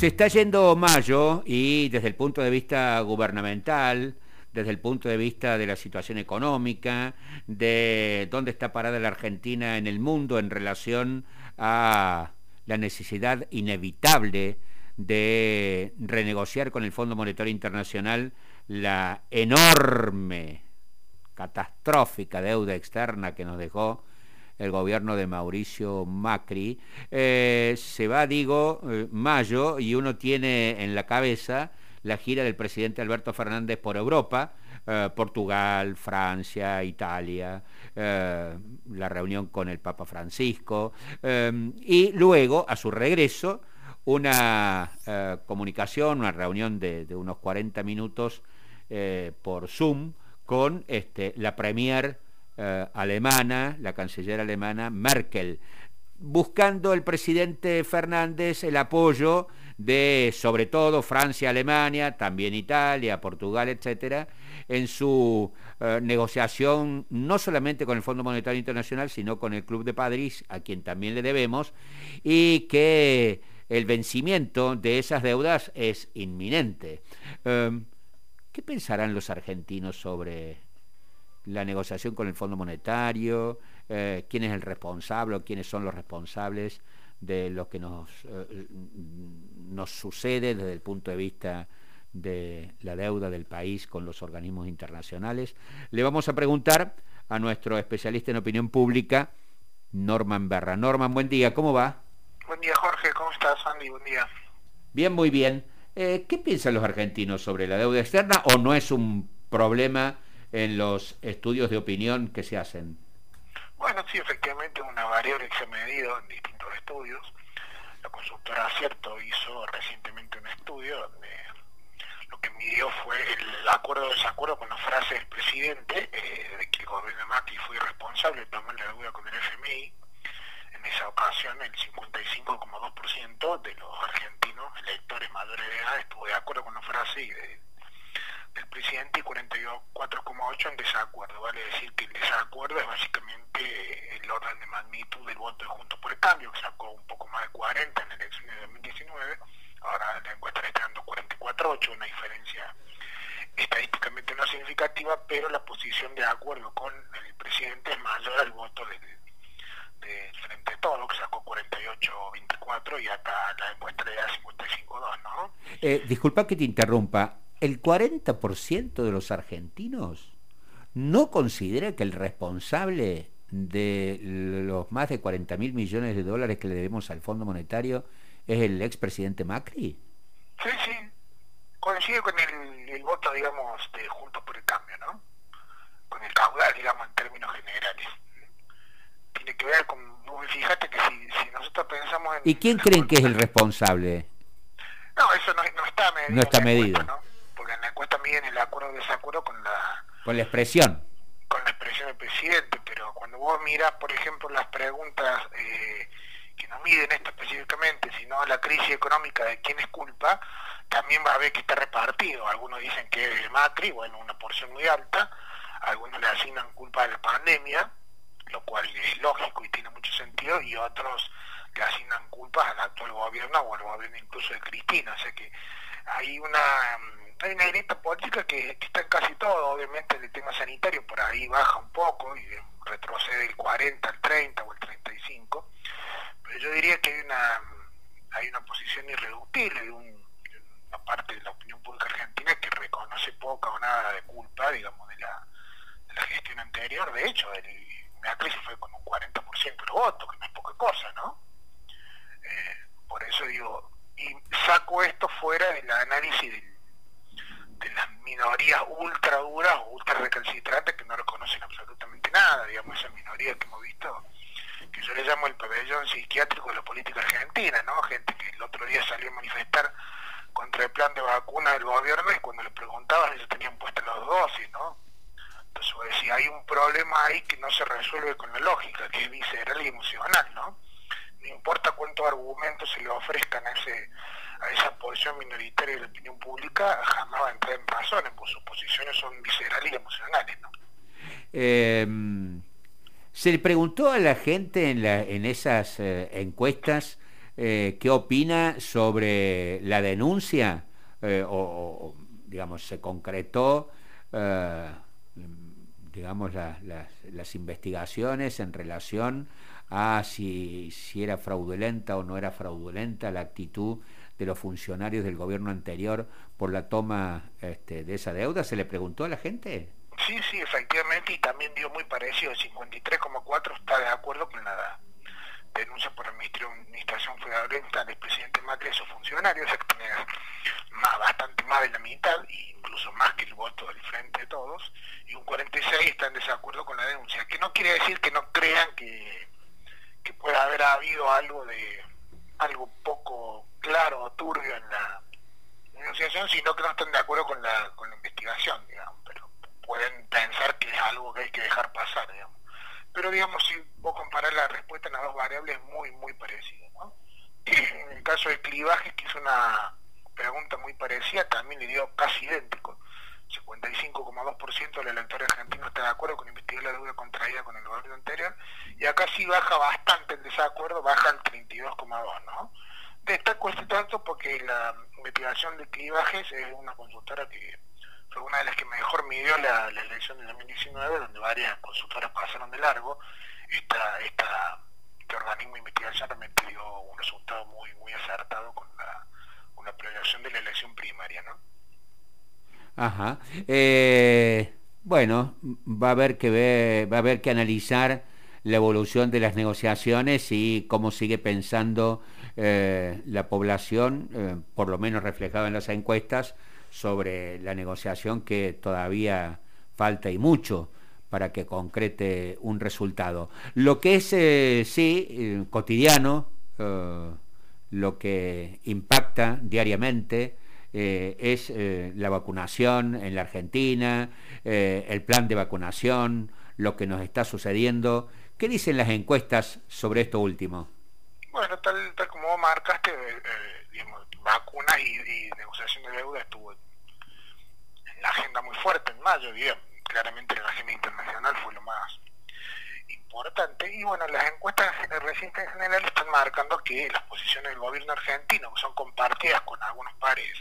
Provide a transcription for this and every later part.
Se está yendo mayo y desde el punto de vista gubernamental, desde el punto de vista de la situación económica, de dónde está parada la Argentina en el mundo en relación a la necesidad inevitable de renegociar con el Fondo Monetario Internacional la enorme, catastrófica deuda externa que nos dejó el gobierno de Mauricio Macri. Eh, se va, digo, eh, mayo y uno tiene en la cabeza la gira del presidente Alberto Fernández por Europa, eh, Portugal, Francia, Italia, la reunión con el Papa Francisco, y luego, a su regreso, una comunicación, una reunión de, unos 40 minutos por Zoom con este, la Premier eh, alemana, la canciller alemana Merkel, buscando el presidente Fernández el apoyo de, sobre todo, Francia, Alemania, también Italia, Portugal, etcétera, en su eh, negociación no solamente con el Fondo Monetario Internacional, sino con el Club de París, a quien también le debemos, y que el vencimiento de esas deudas es inminente. Em, ¿Qué pensarán los argentinos sobre la negociación con el Fondo Monetario, eh, quién es el responsable o quiénes son los responsables de lo que nos, eh, nos sucede desde el punto de vista de la deuda del país con los organismos internacionales. Le vamos a preguntar a nuestro especialista en opinión pública, Norman Berra. Norman, buen día, ¿cómo va? Buen día, Jorge, ¿cómo estás, Andy? Buen día. Bien, muy bien. Eh, ¿Qué piensan los argentinos sobre la deuda externa o no es un problema en los estudios de opinión que se hacen? Bueno, sí, efectivamente una variable que se ha medido en distintos estudios. La consultora Acierto hizo recientemente un estudio donde lo que midió fue el acuerdo o desacuerdo con la frase del presidente eh, de que el gobierno de Macri fue irresponsable de tomar la deuda con el FMI. En esa ocasión el 55,2% de los argentinos electores mayores de edad estuvo de acuerdo con la frase y de del presidente y 44,8 en desacuerdo. Vale decir que el desacuerdo es básicamente el orden de magnitud del voto de Juntos por el Cambio, que sacó un poco más de 40 en la elección de 2019. Ahora la encuesta le está dando 44,8, una diferencia estadísticamente no significativa, pero la posición de acuerdo con el presidente es mayor al voto del, Frente a Todo, que sacó 48-24 y hasta la da 55-2, ¿no? Eh, disculpa que te interrumpa el 40% de los argentinos no considera que el responsable de los más de 40 mil millones de dólares que le debemos al Fondo Monetario es el expresidente Macri? Sí, sí. Coincide con el, voto, digamos, de Juntos por el Cambio, ¿no? Con el caudal, digamos, en términos generales. Tiene que ver con... Fíjate que si, nosotros pensamos en... ¿Y quién creen que es el responsable? No, eso no, está medido. No está medido en la encuesta miden el acuerdo o desacuerdo con la... Con la expresión. Con la expresión del presidente, pero cuando vos mirás, por ejemplo, las preguntas eh, que no miden esto específicamente, sino la crisis económica de quién es culpa, también va a ver que está repartido. Algunos dicen que es el Macri, bueno, una porción muy alta, algunos le asignan culpa de la pandemia, lo cual es lógico y tiene mucho sentido, y otros le asignan culpas al actual gobierno o al gobierno incluso de Cristina. O sea que hay una hay una grieta política que, está en casi todo, obviamente el tema sanitario por ahí baja un poco y retrocede del 40 al 30 o el 35, pero yo diría que hay una, hay una posición irreductible de, una parte de la opinión pública argentina que reconoce poca o nada de culpa, digamos, de la, de gestión anterior. De hecho, el, la crisis fue con un 40% de los votos, que no es poca cosa, ¿no? Eh, por eso digo, y saco esto fuera del análisis del de las minorías ultra duras o ultra recalcitrantes que no reconocen absolutamente nada, digamos, esa minoría que hemos visto, que yo le llamo el pabellón psiquiátrico de la política argentina, ¿no? Gente que el otro día salió a manifestar contra el plan de vacuna del gobierno y cuando le preguntaban ellos tenían puestas las dosis, ¿no? Entonces, decir, hay un problema ahí que no se resuelve con la lógica, que es visceral y emocional, ¿no? No importa cuántos argumentos se le ofrezcan a ese minoritaria de la opinión pública jamás va a entrar en razones, pues sus posiciones son viscerales y emocionales. Em, se le preguntó a la gente en, la, en esas eh, encuestas eh, qué opina sobre la denuncia o, digamos, se concretó digamos, las investigaciones en relación a si, si era fraudulenta o no era fraudulenta la actitud de los funcionarios del gobierno anterior por la toma este, de esa deuda? ¿Se le preguntó a la gente? Sí, sí, efectivamente, y también dio muy parecido, el 53,4 está de acuerdo con la denuncia por administración fraudulenta del presidente Macri y sus funcionarios, o sea más, bastante más de la mitad, incluso más que el voto del Frente de Todos, y un 46 está en desacuerdo con la denuncia, que no quiere decir que no crean que, que pueda haber habido algo de algo poco claro o turbio en la negociación, sino que no están de acuerdo con la, con la investigación, digamos, pero pueden pensar que es algo que hay que dejar pasar, digamos. Pero digamos, si vos comparás la respuesta en las dos variables, es muy, muy parecida. ¿no? En el caso de clivaje, que es una pregunta muy parecida, también le dio casi idéntico. 55,2% del elector argentino está de acuerdo con investigar la deuda contraída con el gobierno anterior, y acá sí baja bastante el desacuerdo, baja al 32,2%, ¿no? Destaco este tanto porque la investigación de clivajes es una consultora que fue una de las que mejor midió la, elección de 2019, donde varias consultoras pasaron de largo. Esta, esta, este organismo de investigación realmente dio un resultado muy, muy acertado con la, la proyección de la elección primaria, ¿no? Ajá. Eh, bueno, va a haber que ver, va a haber que analizar la evolución de las negociaciones y cómo sigue pensando eh, la población, eh, por lo menos reflejado en las encuestas, sobre la negociación que todavía falta y mucho para que concrete un resultado. Lo que es, eh, sí, cotidiano, lo que impacta diariamente, es la vacunación en la Argentina, el plan de vacunación, lo que nos está sucediendo ¿Qué dicen las encuestas sobre esto último? Bueno, tal, tal como vos marcaste, eh, digamos, vacunas y, negociación de deuda estuvo en, la agenda muy fuerte en mayo, digamos. claramente la agenda internacional fue lo más importante. Y bueno, las encuestas recientes en general están marcando que las posiciones del gobierno argentino, que son compartidas con algunos pares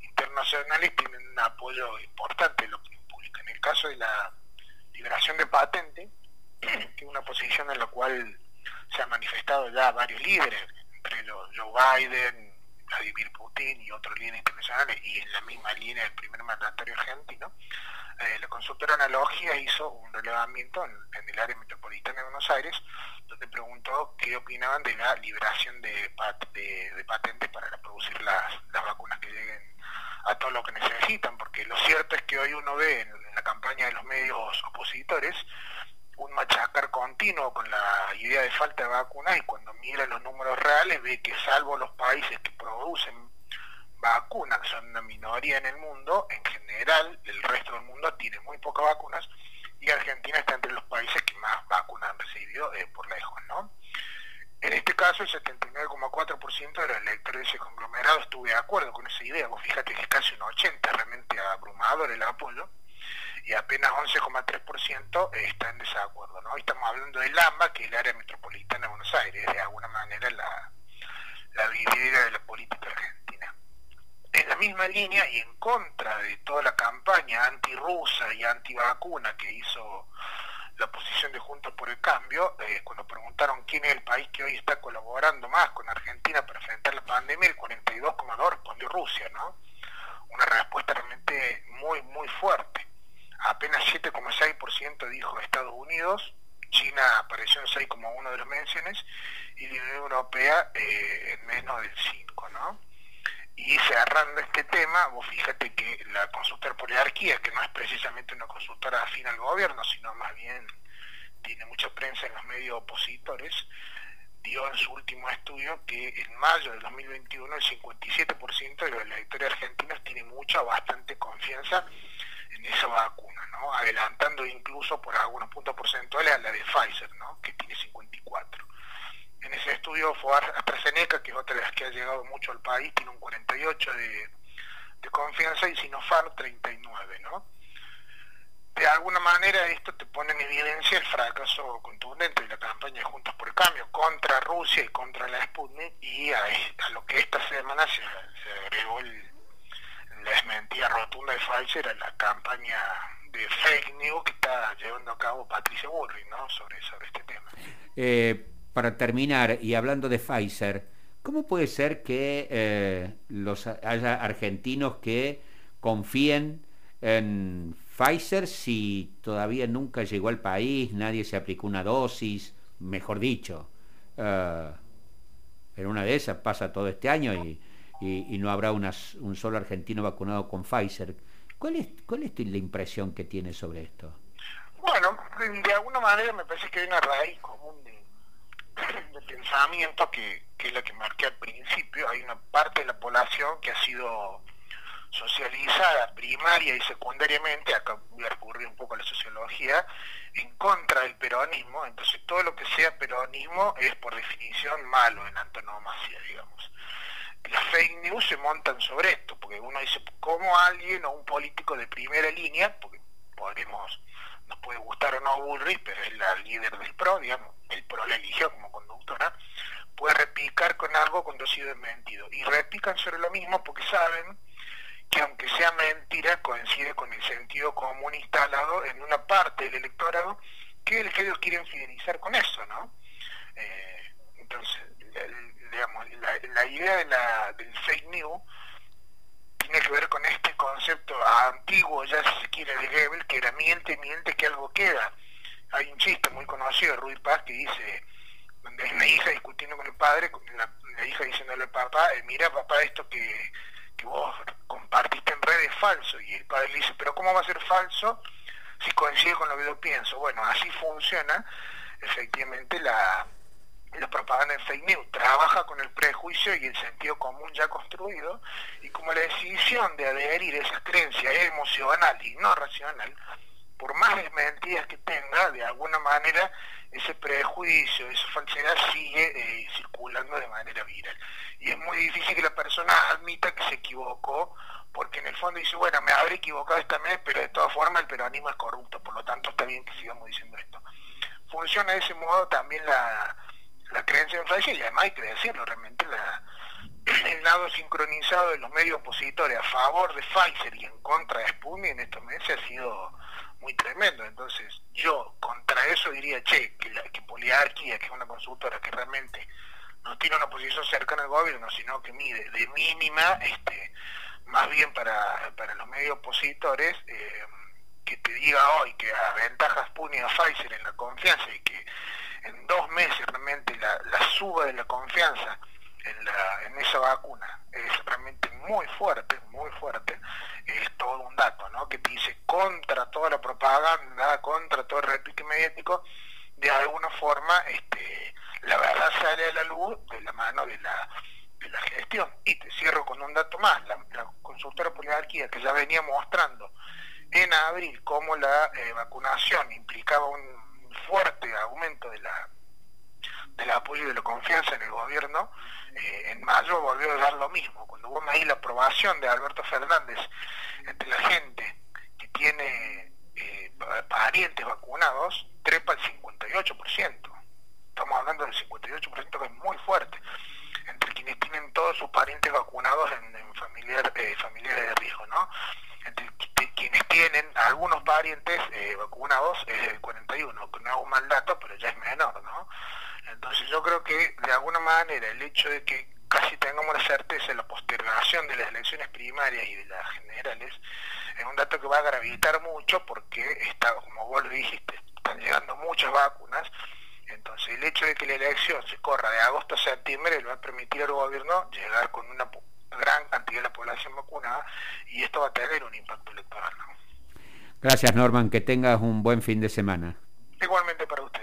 internacionales, tienen un apoyo importante de la opinión pública. En el caso de la liberación de patente, que una posición en la cual se han manifestado ya varios líderes, entre los Joe Biden, Vladimir Putin y otros líderes internacionales, y en la misma línea del primer mandatario argentino, eh, la consultora Analogia hizo un relevamiento en, el área metropolitana de Buenos Aires, donde preguntó qué opinaban de la liberación de, de, patentes para producir las, vacunas que lleguen a todo lo que necesitan, porque lo cierto es que hoy uno ve en la campaña de los medios opositores un machacar continuo con la idea de falta de vacunas y cuando mira los números reales ve que salvo los países que producen vacunas, que son una minoría en el mundo, en general el resto del mundo tiene muy pocas vacunas y Argentina está entre los países que más vacunas han recibido eh, por lejos, ¿no? En este caso, el 79,4% de los electores de ese conglomerado estuve de acuerdo con esa idea. Vos fíjate que es casi un 80%, realmente abrumador el apoyo y apenas 11,3% está en desacuerdo. ¿no? Hoy estamos hablando del AMBA, que es el área metropolitana de Buenos Aires, de alguna manera la, la vidriera de la política argentina. En la misma línea y en contra de toda la campaña antirrusa y antivacuna que hizo la oposición de Juntos por el Cambio, eh, cuando preguntaron quién es el país que hoy está colaborando más con Argentina para enfrentar la pandemia, el 42,2 respondió Rusia, ¿no? Una respuesta realmente muy, muy fuerte apenas 7,6% dijo Estados Unidos, China apareció en 6,1 de los menciones y la Unión Europea eh, en menos del 5, ¿no? Y cerrando este tema, vos fíjate que la consultora Poliarquía, que no es precisamente una consultora afín al gobierno, sino más bien tiene mucha prensa en los medios opositores, dio en su último estudio que en mayo de 2021 el 57% de los electores argentinos tiene mucha, bastante confianza en esa vacuna, adelantando incluso por algunos puntos porcentuales a la de Pfizer, ¿no? que tiene 54. En ese estudio fue AstraZeneca, que es otra de las que ha llegado mucho al país, tiene un 48 de, confianza y Sinopharm 39. ¿no? de alguna manera esto te pone en evidencia el fracaso contundente de la campaña de Juntos por el Cambio contra Rusia y contra la Sputnik y a, lo que esta semana se, agregó la desmentida rotunda de Pfizer a la campaña fake news que está llevando a cabo Patricia Bullrich ¿no? sobre, sobre este tema. Eh, para terminar, y hablando de Pfizer, ¿cómo puede ser que eh, los, haya argentinos que confíen en Pfizer si todavía nunca llegó al país, nadie se aplicó una dosis, mejor dicho. Uh, en una de esas pasa todo este año y, no habrá un solo argentino vacunado con Pfizer. ¿Cuál es, ¿Cuál es la impresión que tiene sobre esto? Bueno, de alguna manera me parece que hay una raíz común de, pensamiento que, que es la que marqué al principio. Hay una parte de la población que ha sido socializada primaria y secundariamente, acá voy a recurrir un poco a la sociología, en contra del peronismo, entonces todo lo que sea peronismo es por definición malo en antonomasia, digamos. Las fake news se montan sobre esto, porque uno dice, ¿cómo alguien o un político de primera línea, porque podemos, nos puede gustar o no Bullrich, pero es la líder del PRO, digamos, el PRO la eligió como conductora, puede repicar con algo cuando ha sido desmentido. Y repican sobre lo mismo porque saben que aunque sea mentira, coincide con el sentido común instalado en una parte del electorado que, el que ellos quieren fidelizar con eso, ¿no? Eh, entonces, digamos, la, idea de la, del fake news tiene que ver con este concepto antiguo, ya si se quiere, de Goebbels, que era miente, miente, que algo queda. Hay un chiste muy conocido de Ruiz Paz que dice, donde hay una hija discutiendo con el padre, la, hija diciéndole al papá, eh, mira papá, esto que que vos compartiste en redes falso. Y el padre le dice, pero ¿cómo va a ser falso si coincide con lo que yo pienso? Bueno, así funciona efectivamente la, la propaganda en fake news. Trabaja con el prejuicio y el sentido común ya construido y como la decisión de adherir a esas creencias es emocional y no racional, por más desmentidas que tenga, de alguna manera ese prejuicio, esa falsedad sigue eh, circulando de manera viral. Y es muy difícil que la persona admita que se equivocó, porque en el fondo dice, bueno, me habré equivocado esta vez, pero de todas formas el peronismo es corrupto, por lo tanto está bien que sigamos diciendo esto. Funciona de ese modo también la, creencia en Francia y además hay que decirlo, realmente la, el lado sincronizado de los medios opositores a favor de Pfizer y en contra de Sputnik en estos meses ha sido muy tremendo. Entonces, yo contra eso diría, che, que, la, que Poliarquía, que es una consultora que realmente no tiene una posición cercana al gobierno, sino que mide de mínima, este, más bien para, para los medios opositores, eh, que te diga hoy que a ventajas Puni a Pfizer en la confianza y que en dos meses la, la suba de la confianza en, la, en esa vacuna es realmente muy fuerte, muy fuerte, es todo un dato, ¿no? Que te dice contra toda la propaganda, contra todo el repique mediático, de alguna forma este, la verdad sale a la luz de la mano de la, de la gestión. Y te cierro con un dato más, la, consultora poliarquía que ya venía mostrando en abril cómo la eh, vacunación implicaba un fuerte aumento de la del apoyo y de la confianza en el gobierno, eh, en mayo volvió a dar lo mismo. Cuando vos me la aprobación de Alberto Fernández entre la gente que tiene eh, parientes vacunados, trepa el 58%. Estamos hablando del 58% que es muy fuerte. Entre quienes tienen todos sus parientes vacunados en, familiar, eh, familiares de riesgo, ¿no? Entre quienes tienen algunos parientes vacunados es el 41, que no es un mal dato, pero ya es menor, ¿no? Entonces yo creo que de alguna manera el hecho de que casi tengamos la certeza de la postergación de las elecciones primarias y de las generales es un dato que va a gravitar mucho porque está, como vos lo dijiste, están llegando muchas vacunas, entonces el hecho de que la elección se corra de agosto a septiembre le va a permitir al gobierno llegar con una gran cantidad de la población vacunada y esto va a tener un impacto electoral. Gracias Norman, que tengas un buen fin de semana. Igualmente para usted.